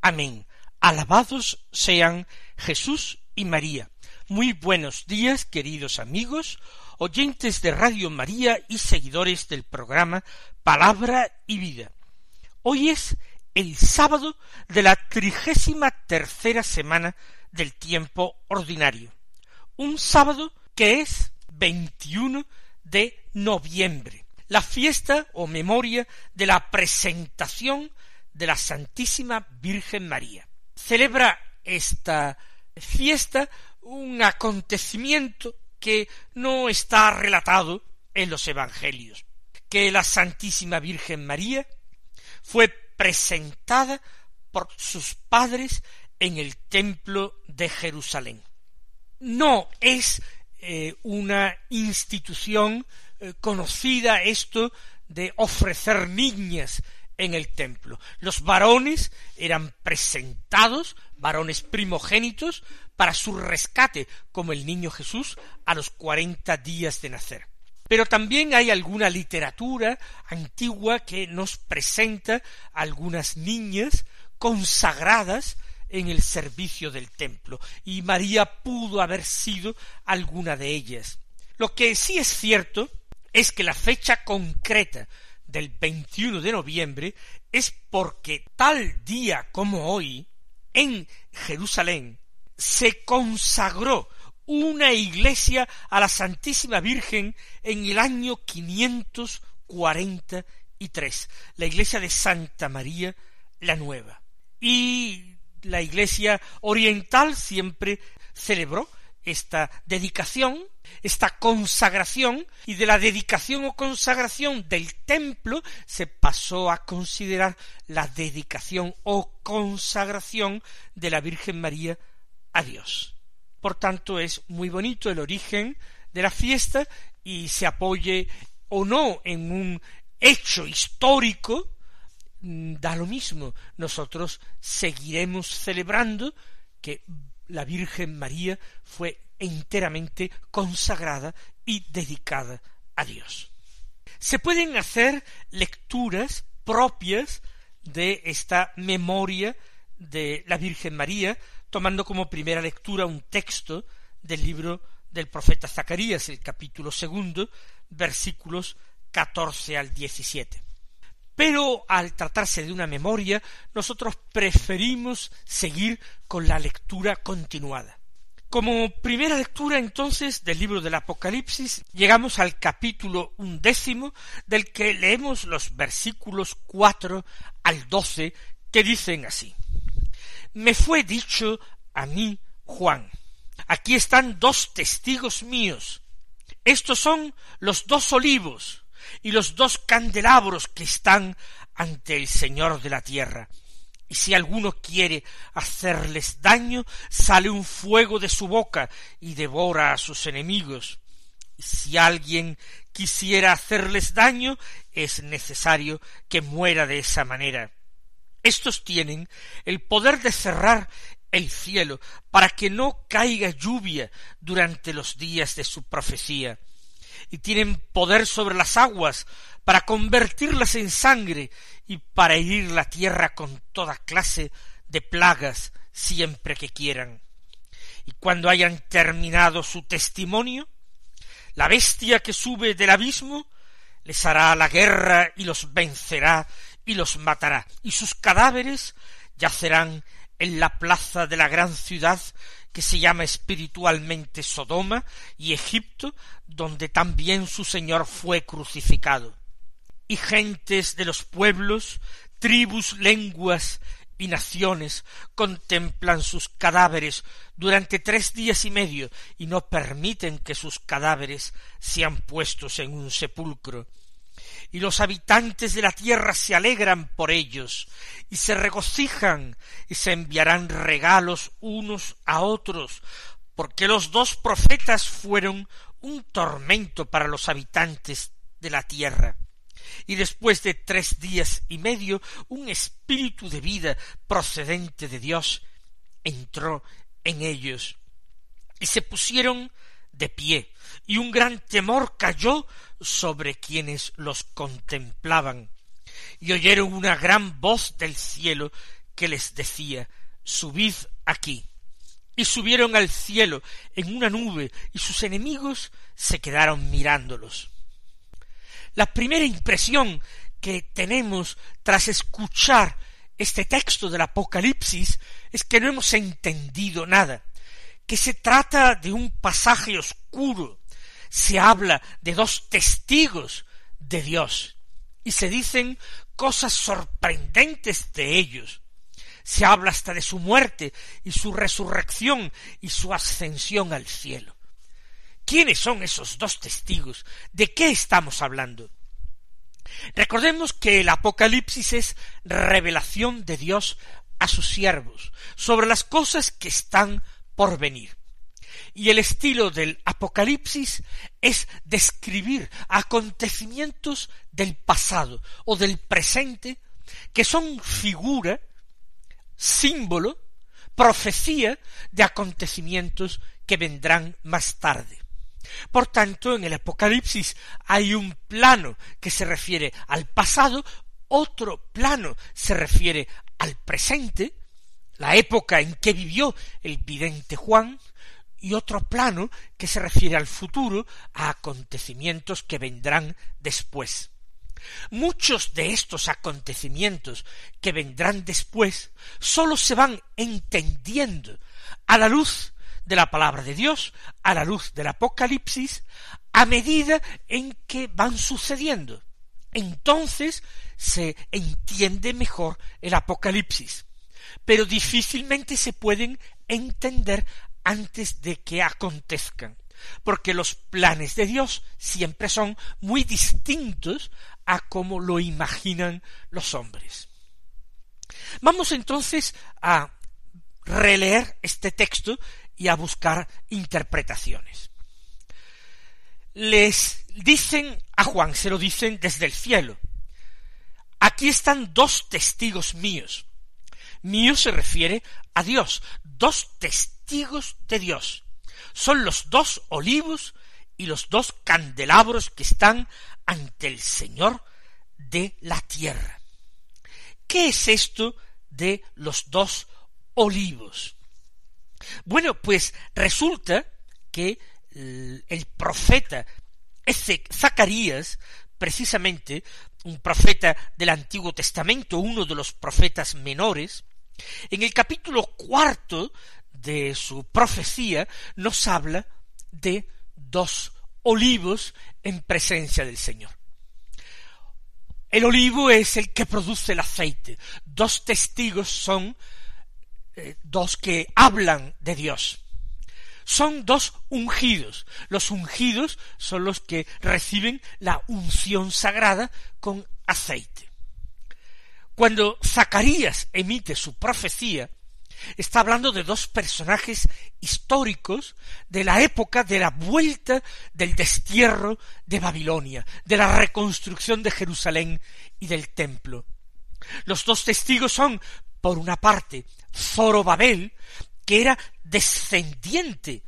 Amén. Alabados sean Jesús y María. Muy buenos días, queridos amigos, oyentes de Radio María y seguidores del programa Palabra y Vida. Hoy es el sábado de la trigésima tercera semana del tiempo ordinario. Un sábado que es 21 de noviembre la fiesta o memoria de la presentación de la Santísima Virgen María. Celebra esta fiesta un acontecimiento que no está relatado en los Evangelios, que la Santísima Virgen María fue presentada por sus padres en el templo de Jerusalén. No es eh, una institución eh, conocida esto de ofrecer niñas en el templo. Los varones eran presentados, varones primogénitos, para su rescate, como el niño Jesús a los cuarenta días de nacer. Pero también hay alguna literatura antigua que nos presenta algunas niñas consagradas en el servicio del templo, y María pudo haber sido alguna de ellas. Lo que sí es cierto es que la fecha concreta del 21 de noviembre es porque tal día como hoy, en Jerusalén, se consagró una iglesia a la Santísima Virgen en el año 543, la iglesia de Santa María la Nueva. Y la iglesia oriental siempre celebró esta dedicación, esta consagración, y de la dedicación o consagración del templo se pasó a considerar la dedicación o consagración de la Virgen María a Dios. Por tanto, es muy bonito el origen de la fiesta y se apoye o no en un hecho histórico, mm, da lo mismo. Nosotros seguiremos celebrando que la Virgen María fue enteramente consagrada y dedicada a Dios. Se pueden hacer lecturas propias de esta memoria de la Virgen María, tomando como primera lectura un texto del libro del profeta Zacarías, el capítulo segundo, versículos catorce al diecisiete. Pero al tratarse de una memoria, nosotros preferimos seguir con la lectura continuada. Como primera lectura entonces del libro del Apocalipsis, llegamos al capítulo undécimo, del que leemos los versículos cuatro al doce, que dicen así. Me fue dicho a mí, Juan, aquí están dos testigos míos. Estos son los dos olivos y los dos candelabros que están ante el Señor de la tierra. Y si alguno quiere hacerles daño, sale un fuego de su boca y devora a sus enemigos. Y si alguien quisiera hacerles daño, es necesario que muera de esa manera. Estos tienen el poder de cerrar el cielo para que no caiga lluvia durante los días de su profecía y tienen poder sobre las aguas para convertirlas en sangre y para herir la tierra con toda clase de plagas siempre que quieran. Y cuando hayan terminado su testimonio, la bestia que sube del abismo les hará la guerra y los vencerá y los matará, y sus cadáveres yacerán en la plaza de la gran ciudad que se llama espiritualmente Sodoma y Egipto, donde también su Señor fue crucificado. Y gentes de los pueblos, tribus, lenguas y naciones contemplan sus cadáveres durante tres días y medio y no permiten que sus cadáveres sean puestos en un sepulcro. Y los habitantes de la tierra se alegran por ellos, y se regocijan, y se enviarán regalos unos a otros, porque los dos profetas fueron un tormento para los habitantes de la tierra. Y después de tres días y medio, un espíritu de vida procedente de Dios entró en ellos, y se pusieron de pie, y un gran temor cayó sobre quienes los contemplaban, y oyeron una gran voz del cielo que les decía Subid aquí. Y subieron al cielo en una nube, y sus enemigos se quedaron mirándolos. La primera impresión que tenemos tras escuchar este texto del Apocalipsis es que no hemos entendido nada, que se trata de un pasaje oscuro, se habla de dos testigos de Dios y se dicen cosas sorprendentes de ellos. Se habla hasta de su muerte y su resurrección y su ascensión al cielo. ¿Quiénes son esos dos testigos? ¿De qué estamos hablando? Recordemos que el Apocalipsis es revelación de Dios a sus siervos sobre las cosas que están por venir y el estilo del Apocalipsis es describir acontecimientos del pasado o del presente que son figura, símbolo, profecía de acontecimientos que vendrán más tarde. Por tanto, en el Apocalipsis hay un plano que se refiere al pasado, otro plano se refiere al presente, la época en que vivió el vidente Juan, y otro plano que se refiere al futuro, a acontecimientos que vendrán después. Muchos de estos acontecimientos que vendrán después sólo se van entendiendo a la luz de la palabra de Dios, a la luz del Apocalipsis, a medida en que van sucediendo. Entonces se entiende mejor el Apocalipsis, pero difícilmente se pueden entender antes de que acontezcan, porque los planes de Dios siempre son muy distintos a como lo imaginan los hombres. Vamos entonces a releer este texto y a buscar interpretaciones. Les dicen a Juan, se lo dicen desde el cielo, aquí están dos testigos míos. Mío se refiere a Dios, dos testigos de Dios. Son los dos olivos y los dos candelabros que están ante el Señor de la tierra. ¿Qué es esto de los dos olivos? Bueno, pues resulta que el profeta Zacarías, precisamente un profeta del Antiguo Testamento, uno de los profetas menores, en el capítulo cuarto de su profecía nos habla de dos olivos en presencia del Señor. El olivo es el que produce el aceite. Dos testigos son eh, dos que hablan de Dios. Son dos ungidos. Los ungidos son los que reciben la unción sagrada con aceite. Cuando Zacarías emite su profecía, Está hablando de dos personajes históricos de la época de la vuelta del destierro de Babilonia, de la reconstrucción de Jerusalén y del templo. Los dos testigos son, por una parte, Zorobabel, que era descendiente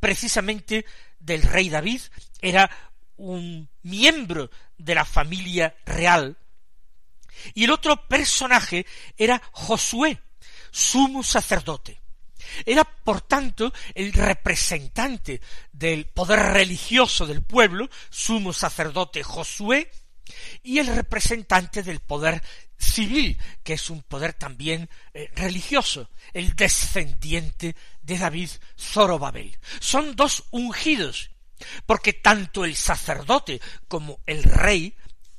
precisamente del rey David, era un miembro de la familia real, y el otro personaje era Josué, sumo sacerdote. Era, por tanto, el representante del poder religioso del pueblo, sumo sacerdote Josué, y el representante del poder civil, que es un poder también eh, religioso, el descendiente de David Zorobabel. Son dos ungidos, porque tanto el sacerdote como el rey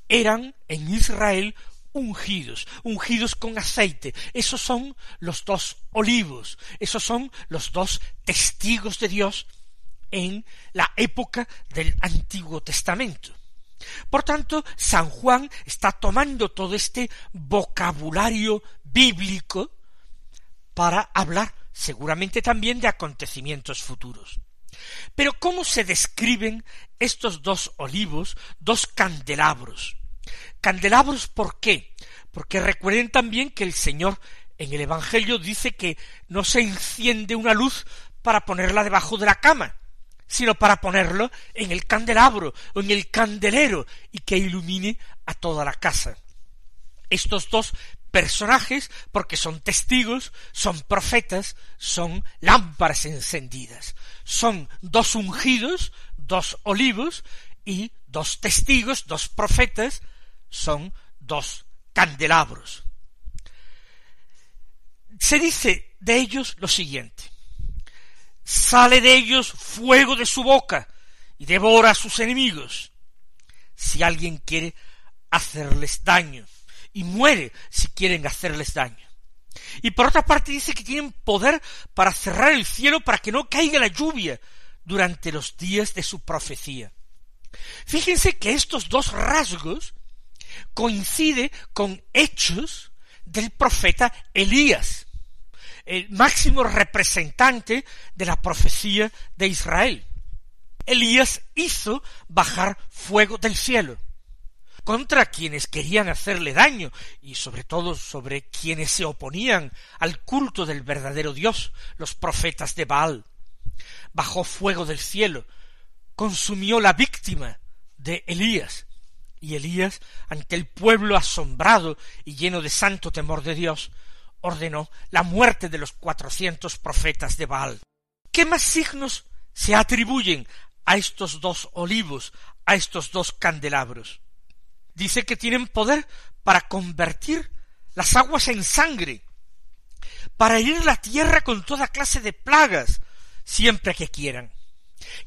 eran en Israel ungidos, ungidos con aceite. Esos son los dos olivos, esos son los dos testigos de Dios en la época del Antiguo Testamento. Por tanto, San Juan está tomando todo este vocabulario bíblico para hablar seguramente también de acontecimientos futuros. Pero ¿cómo se describen estos dos olivos, dos candelabros? Candelabros ¿por qué? Porque recuerden también que el Señor en el Evangelio dice que no se enciende una luz para ponerla debajo de la cama, sino para ponerlo en el candelabro o en el candelero y que ilumine a toda la casa. Estos dos personajes, porque son testigos, son profetas, son lámparas encendidas, son dos ungidos, dos olivos, y dos testigos, dos profetas, son dos candelabros. Se dice de ellos lo siguiente, sale de ellos fuego de su boca y devora a sus enemigos. Si alguien quiere hacerles daño, y muere si quieren hacerles daño. Y por otra parte dice que tienen poder para cerrar el cielo para que no caiga la lluvia durante los días de su profecía. Fíjense que estos dos rasgos coinciden con hechos del profeta Elías, el máximo representante de la profecía de Israel. Elías hizo bajar fuego del cielo contra quienes querían hacerle daño y sobre todo sobre quienes se oponían al culto del verdadero Dios, los profetas de Baal. Bajó fuego del cielo, consumió la víctima de Elías, y Elías, ante el pueblo asombrado y lleno de santo temor de Dios, ordenó la muerte de los cuatrocientos profetas de Baal. ¿Qué más signos se atribuyen a estos dos olivos, a estos dos candelabros? dice que tienen poder para convertir las aguas en sangre, para herir la tierra con toda clase de plagas, siempre que quieran.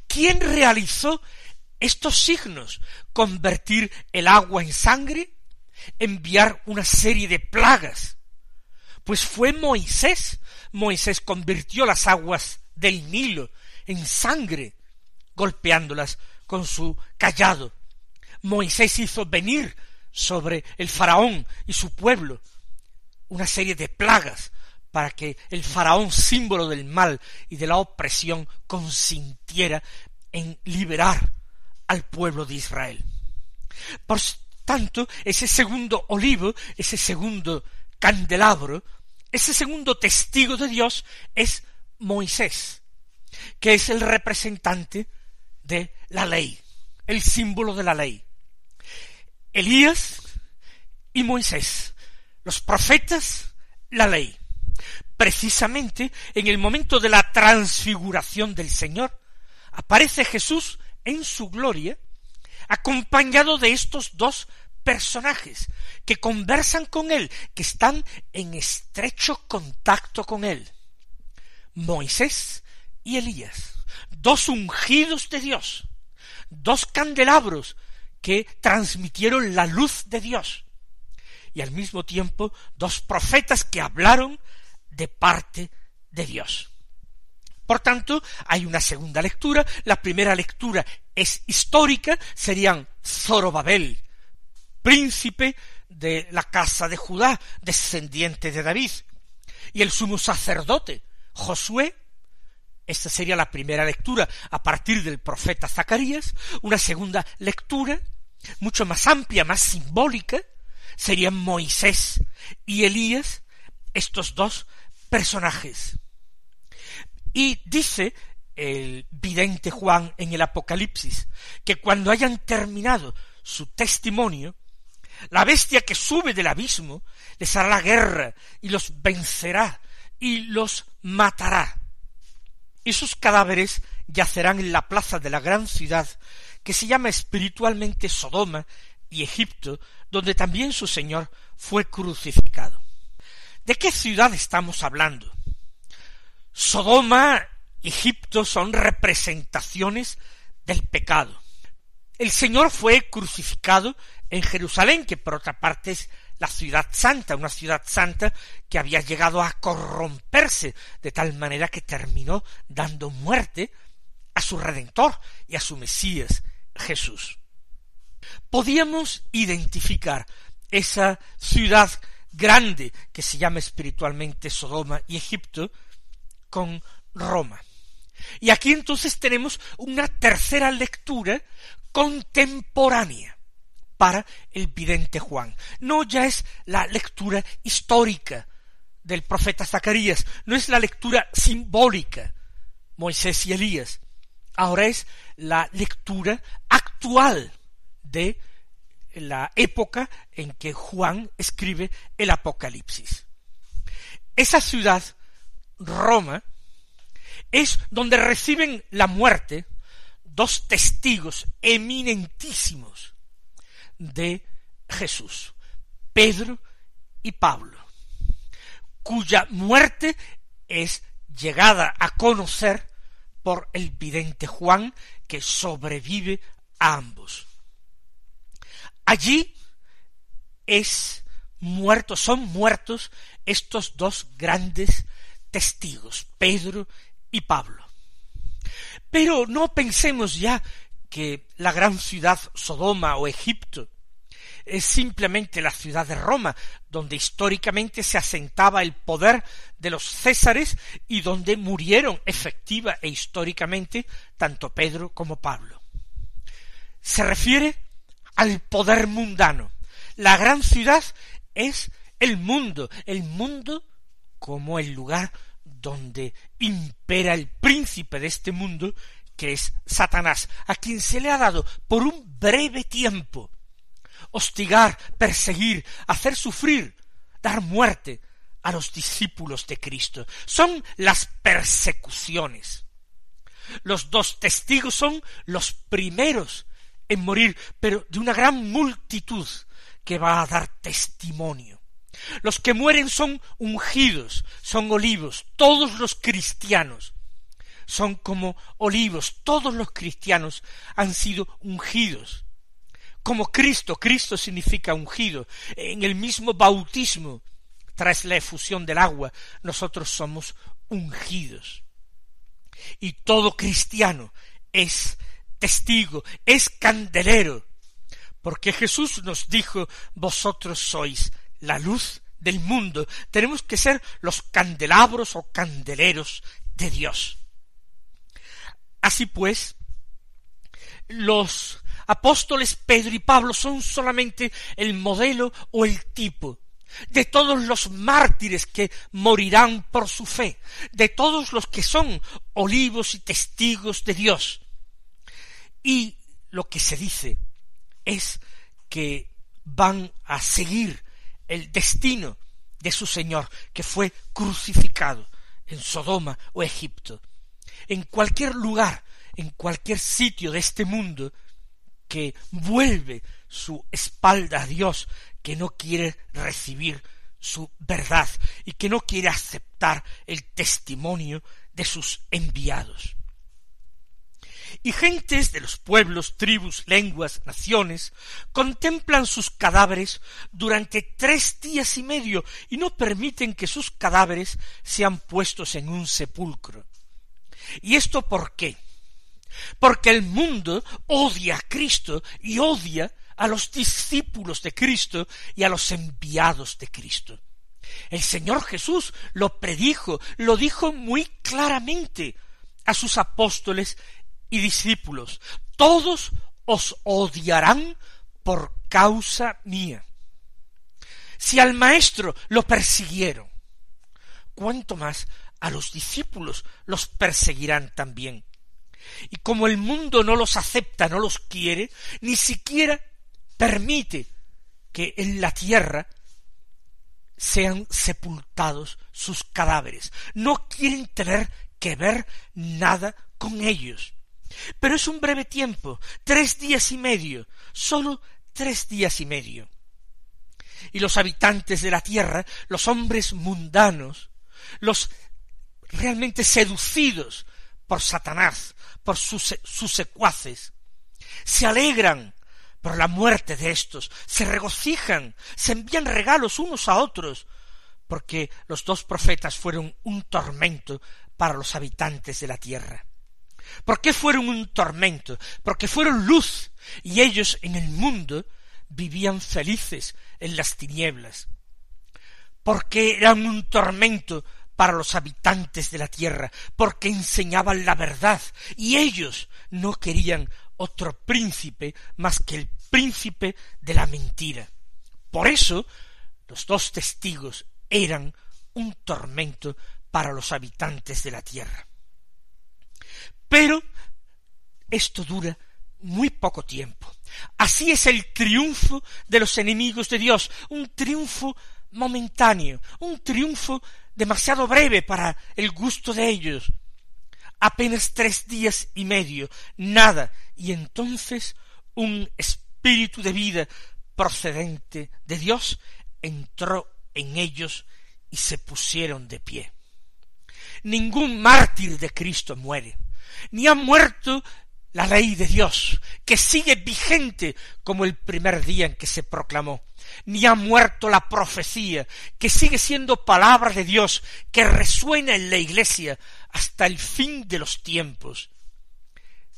¿Quién realizó estos signos? Convertir el agua en sangre, enviar una serie de plagas. Pues fue Moisés. Moisés convirtió las aguas del Nilo en sangre, golpeándolas con su callado. Moisés hizo venir sobre el faraón y su pueblo una serie de plagas para que el faraón, símbolo del mal y de la opresión, consintiera en liberar al pueblo de Israel. Por tanto, ese segundo olivo, ese segundo candelabro, ese segundo testigo de Dios es Moisés, que es el representante de la ley, el símbolo de la ley. Elías y Moisés, los profetas, la ley. Precisamente en el momento de la transfiguración del Señor, aparece Jesús en su gloria, acompañado de estos dos personajes que conversan con él, que están en estrecho contacto con él. Moisés y Elías, dos ungidos de Dios, dos candelabros que transmitieron la luz de Dios y al mismo tiempo dos profetas que hablaron de parte de Dios. Por tanto, hay una segunda lectura. La primera lectura es histórica, serían Zorobabel, príncipe de la casa de Judá, descendiente de David, y el sumo sacerdote, Josué, esta sería la primera lectura a partir del profeta Zacarías. Una segunda lectura, mucho más amplia, más simbólica, serían Moisés y Elías, estos dos personajes. Y dice el vidente Juan en el Apocalipsis que cuando hayan terminado su testimonio, la bestia que sube del abismo les hará la guerra y los vencerá y los matará y sus cadáveres yacerán en la plaza de la gran ciudad, que se llama espiritualmente Sodoma y Egipto, donde también su Señor fue crucificado. ¿De qué ciudad estamos hablando? Sodoma y Egipto son representaciones del pecado. El Señor fue crucificado en Jerusalén, que por otra parte es la ciudad santa, una ciudad santa que había llegado a corromperse de tal manera que terminó dando muerte a su Redentor y a su Mesías Jesús. podíamos identificar esa ciudad grande que se llama espiritualmente Sodoma y Egipto con Roma. Y aquí entonces tenemos una tercera lectura contemporánea para el vidente Juan. No ya es la lectura histórica del profeta Zacarías, no es la lectura simbólica, Moisés y Elías, ahora es la lectura actual de la época en que Juan escribe el Apocalipsis. Esa ciudad, Roma, es donde reciben la muerte dos testigos eminentísimos de Jesús, Pedro y Pablo, cuya muerte es llegada a conocer por el vidente Juan que sobrevive a ambos. Allí es muerto, son muertos estos dos grandes testigos, Pedro y Pablo. Pero no pensemos ya que la gran ciudad Sodoma o Egipto es simplemente la ciudad de Roma, donde históricamente se asentaba el poder de los Césares y donde murieron efectiva e históricamente tanto Pedro como Pablo. Se refiere al poder mundano. La gran ciudad es el mundo, el mundo como el lugar donde impera el príncipe de este mundo, que es Satanás, a quien se le ha dado por un breve tiempo hostigar, perseguir, hacer sufrir, dar muerte a los discípulos de Cristo. Son las persecuciones. Los dos testigos son los primeros en morir, pero de una gran multitud que va a dar testimonio. Los que mueren son ungidos, son olivos, todos los cristianos son como olivos, todos los cristianos han sido ungidos. Como Cristo, Cristo significa ungido. En el mismo bautismo, tras la efusión del agua, nosotros somos ungidos. Y todo cristiano es testigo, es candelero, porque Jesús nos dijo, vosotros sois la luz del mundo. Tenemos que ser los candelabros o candeleros de Dios. Así pues, los apóstoles Pedro y Pablo son solamente el modelo o el tipo de todos los mártires que morirán por su fe, de todos los que son olivos y testigos de Dios. Y lo que se dice es que van a seguir el destino de su Señor, que fue crucificado en Sodoma o Egipto. En cualquier lugar, en cualquier sitio de este mundo, que vuelve su espalda a Dios, que no quiere recibir su verdad y que no quiere aceptar el testimonio de sus enviados y gentes de los pueblos, tribus, lenguas, naciones, contemplan sus cadáveres durante tres días y medio y no permiten que sus cadáveres sean puestos en un sepulcro. ¿Y esto por qué? Porque el mundo odia a Cristo y odia a los discípulos de Cristo y a los enviados de Cristo. El Señor Jesús lo predijo, lo dijo muy claramente a sus apóstoles y discípulos, todos os odiarán por causa mía. Si al maestro lo persiguieron, cuánto más a los discípulos los perseguirán también. Y como el mundo no los acepta, no los quiere, ni siquiera permite que en la tierra sean sepultados sus cadáveres. No quieren tener que ver nada con ellos. Pero es un breve tiempo, tres días y medio, sólo tres días y medio. Y los habitantes de la tierra, los hombres mundanos, los realmente seducidos por Satanás, por sus, sus secuaces, se alegran por la muerte de éstos, se regocijan, se envían regalos unos a otros, porque los dos profetas fueron un tormento para los habitantes de la tierra. ¿Por qué fueron un tormento? Porque fueron luz y ellos en el mundo vivían felices en las tinieblas. Porque eran un tormento para los habitantes de la tierra, porque enseñaban la verdad y ellos no querían otro príncipe más que el príncipe de la mentira. Por eso los dos testigos eran un tormento para los habitantes de la tierra. Pero esto dura muy poco tiempo. Así es el triunfo de los enemigos de Dios, un triunfo momentáneo, un triunfo demasiado breve para el gusto de ellos. Apenas tres días y medio, nada, y entonces un espíritu de vida procedente de Dios entró en ellos y se pusieron de pie. Ningún mártir de Cristo muere, ni ha muerto la ley de Dios, que sigue vigente como el primer día en que se proclamó, ni ha muerto la profecía, que sigue siendo palabra de Dios, que resuena en la iglesia hasta el fin de los tiempos.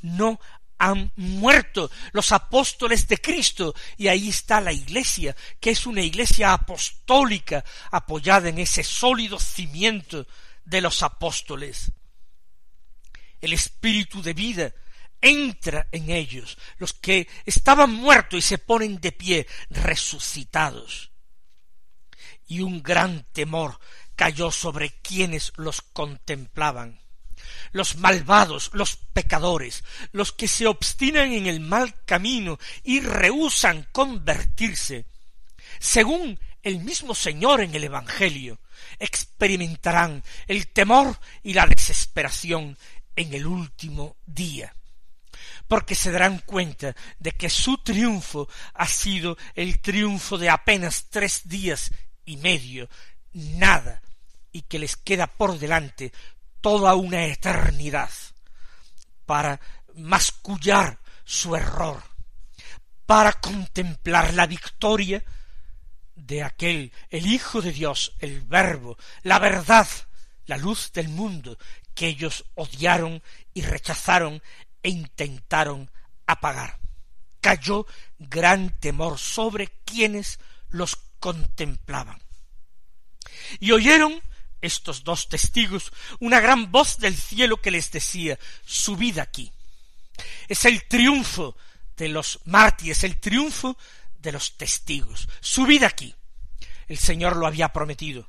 No han muerto los apóstoles de Cristo y ahí está la iglesia, que es una iglesia apostólica apoyada en ese sólido cimiento de los apóstoles. El espíritu de vida entra en ellos, los que estaban muertos y se ponen de pie, resucitados. Y un gran temor cayó sobre quienes los contemplaban. Los malvados, los pecadores, los que se obstinan en el mal camino y rehusan convertirse, según el mismo Señor en el Evangelio, experimentarán el temor y la desesperación en el último día. Porque se darán cuenta de que su triunfo ha sido el triunfo de apenas tres días y medio, nada, y que les queda por delante toda una eternidad para mascullar su error, para contemplar la victoria de aquel, el Hijo de Dios, el Verbo, la verdad, la luz del mundo, que ellos odiaron y rechazaron e intentaron apagar. Cayó gran temor sobre quienes los contemplaban. Y oyeron estos dos testigos una gran voz del cielo que les decía subid aquí. Es el triunfo de los mártires, el triunfo de los testigos. Subid aquí. El Señor lo había prometido,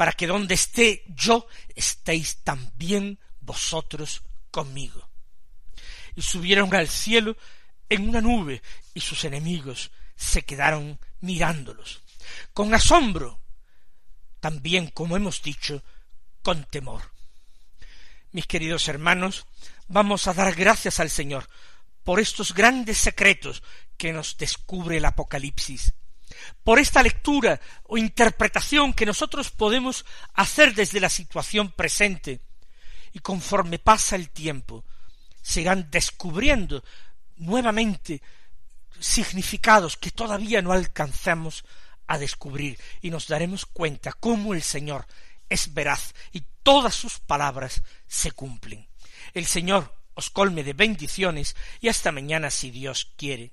para que donde esté yo estéis también vosotros conmigo. Y subieron al cielo en una nube y sus enemigos se quedaron mirándolos, con asombro, también como hemos dicho, con temor. Mis queridos hermanos, vamos a dar gracias al Señor por estos grandes secretos que nos descubre el Apocalipsis, por esta lectura o interpretación que nosotros podemos hacer desde la situación presente, y conforme pasa el tiempo, se irán descubriendo nuevamente significados que todavía no alcanzamos a descubrir y nos daremos cuenta cómo el Señor es veraz y todas sus palabras se cumplen. El Señor os colme de bendiciones y hasta mañana si Dios quiere.